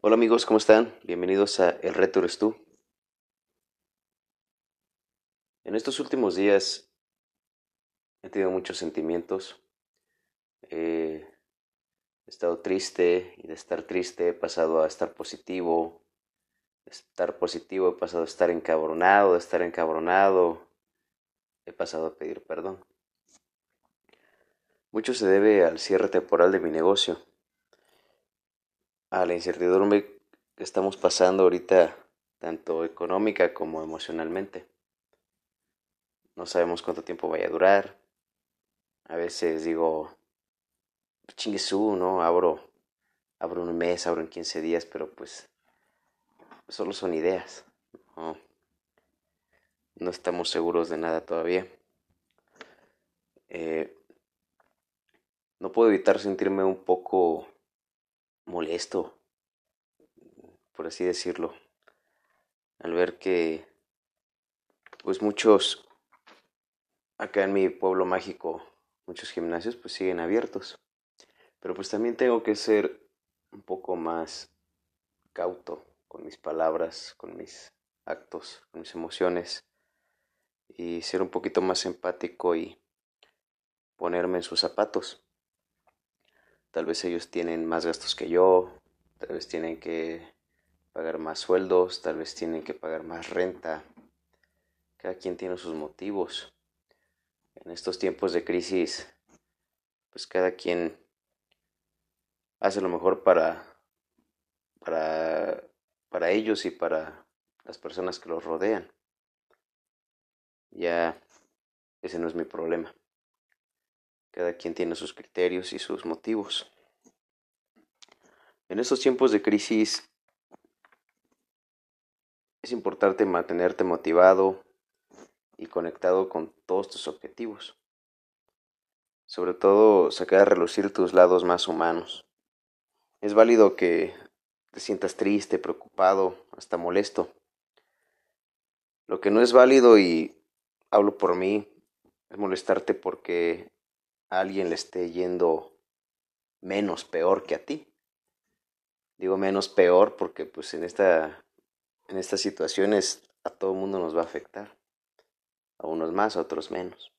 Hola amigos, ¿cómo están? Bienvenidos a El Reto Eres Tú. En estos últimos días he tenido muchos sentimientos. he estado triste y de estar triste he pasado a estar positivo. De estar positivo he pasado a estar encabronado. De estar encabronado he pasado a pedir perdón. Mucho se debe al cierre temporal de mi negocio la incertidumbre que estamos pasando ahorita, tanto económica como emocionalmente. No sabemos cuánto tiempo vaya a durar. A veces digo, chinguesú, ¿no? Abro, abro un mes, abro en 15 días, pero pues solo son ideas. No, no estamos seguros de nada todavía. Eh, no puedo evitar sentirme un poco molesto, por así decirlo, al ver que pues muchos acá en mi pueblo mágico, muchos gimnasios pues siguen abiertos. Pero pues también tengo que ser un poco más cauto con mis palabras, con mis actos, con mis emociones y ser un poquito más empático y ponerme en sus zapatos. Tal vez ellos tienen más gastos que yo, tal vez tienen que pagar más sueldos, tal vez tienen que pagar más renta. Cada quien tiene sus motivos. En estos tiempos de crisis, pues cada quien hace lo mejor para, para, para ellos y para las personas que los rodean. Ya ese no es mi problema. Cada quien tiene sus criterios y sus motivos. En estos tiempos de crisis es importante mantenerte motivado y conectado con todos tus objetivos. Sobre todo sacar a relucir tus lados más humanos. Es válido que te sientas triste, preocupado, hasta molesto. Lo que no es válido y hablo por mí es molestarte porque alguien le esté yendo menos peor que a ti. Digo menos peor porque pues en esta en estas situaciones a todo el mundo nos va a afectar. A unos más, a otros menos.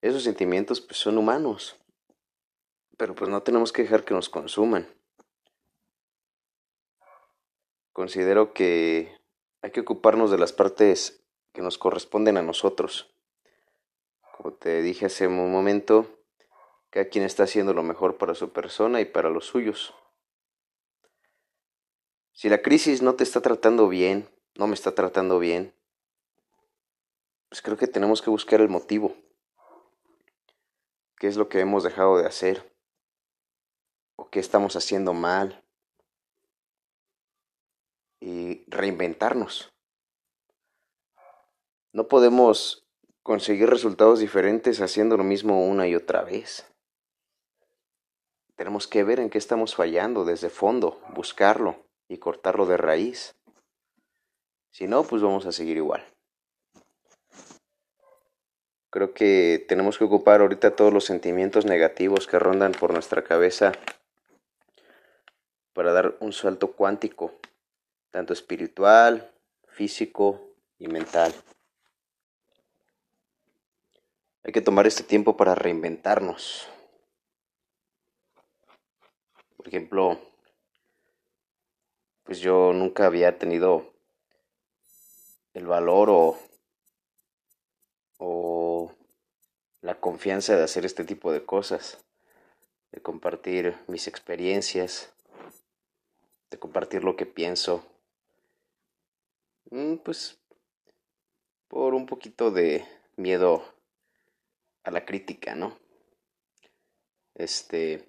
Esos sentimientos pues son humanos. Pero pues no tenemos que dejar que nos consuman. Considero que hay que ocuparnos de las partes que nos corresponden a nosotros como te dije hace un momento, cada quien está haciendo lo mejor para su persona y para los suyos. Si la crisis no te está tratando bien, no me está tratando bien, pues creo que tenemos que buscar el motivo. ¿Qué es lo que hemos dejado de hacer? ¿O qué estamos haciendo mal? Y reinventarnos. No podemos conseguir resultados diferentes haciendo lo mismo una y otra vez. Tenemos que ver en qué estamos fallando desde fondo, buscarlo y cortarlo de raíz. Si no, pues vamos a seguir igual. Creo que tenemos que ocupar ahorita todos los sentimientos negativos que rondan por nuestra cabeza para dar un salto cuántico, tanto espiritual, físico y mental. Hay que tomar este tiempo para reinventarnos. Por ejemplo, pues yo nunca había tenido el valor o, o la confianza de hacer este tipo de cosas, de compartir mis experiencias, de compartir lo que pienso. Mm, pues por un poquito de miedo a la crítica, ¿no? Este,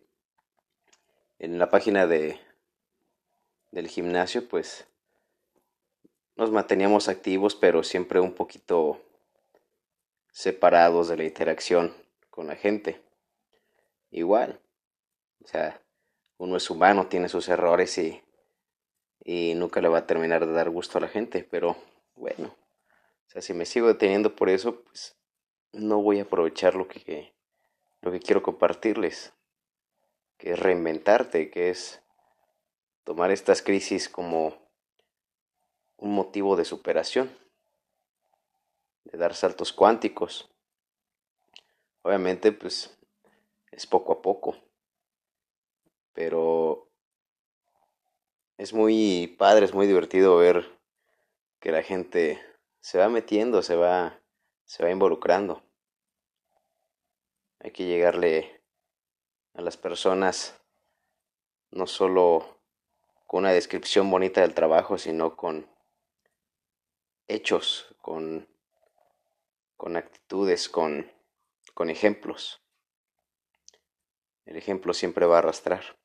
en la página de, del gimnasio, pues nos manteníamos activos, pero siempre un poquito separados de la interacción con la gente. Igual, o sea, uno es humano, tiene sus errores y, y nunca le va a terminar de dar gusto a la gente, pero bueno, o sea, si me sigo deteniendo por eso, pues no voy a aprovechar lo que, lo que quiero compartirles, que es reinventarte, que es tomar estas crisis como un motivo de superación, de dar saltos cuánticos. Obviamente, pues es poco a poco, pero es muy padre, es muy divertido ver que la gente se va metiendo, se va, se va involucrando. Hay que llegarle a las personas no solo con una descripción bonita del trabajo, sino con hechos, con, con actitudes, con, con ejemplos. El ejemplo siempre va a arrastrar.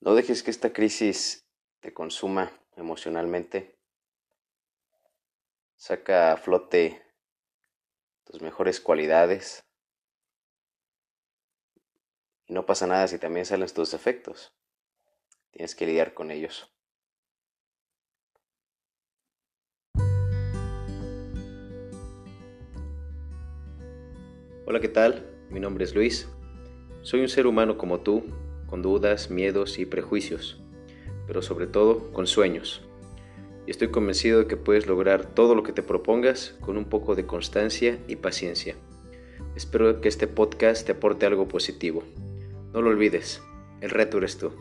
No dejes que esta crisis te consuma emocionalmente. Saca a flote tus mejores cualidades. Y no pasa nada si también salen tus defectos. Tienes que lidiar con ellos. Hola, ¿qué tal? Mi nombre es Luis. Soy un ser humano como tú, con dudas, miedos y prejuicios, pero sobre todo con sueños. Y estoy convencido de que puedes lograr todo lo que te propongas con un poco de constancia y paciencia. Espero que este podcast te aporte algo positivo. No lo olvides, el reto eres tú.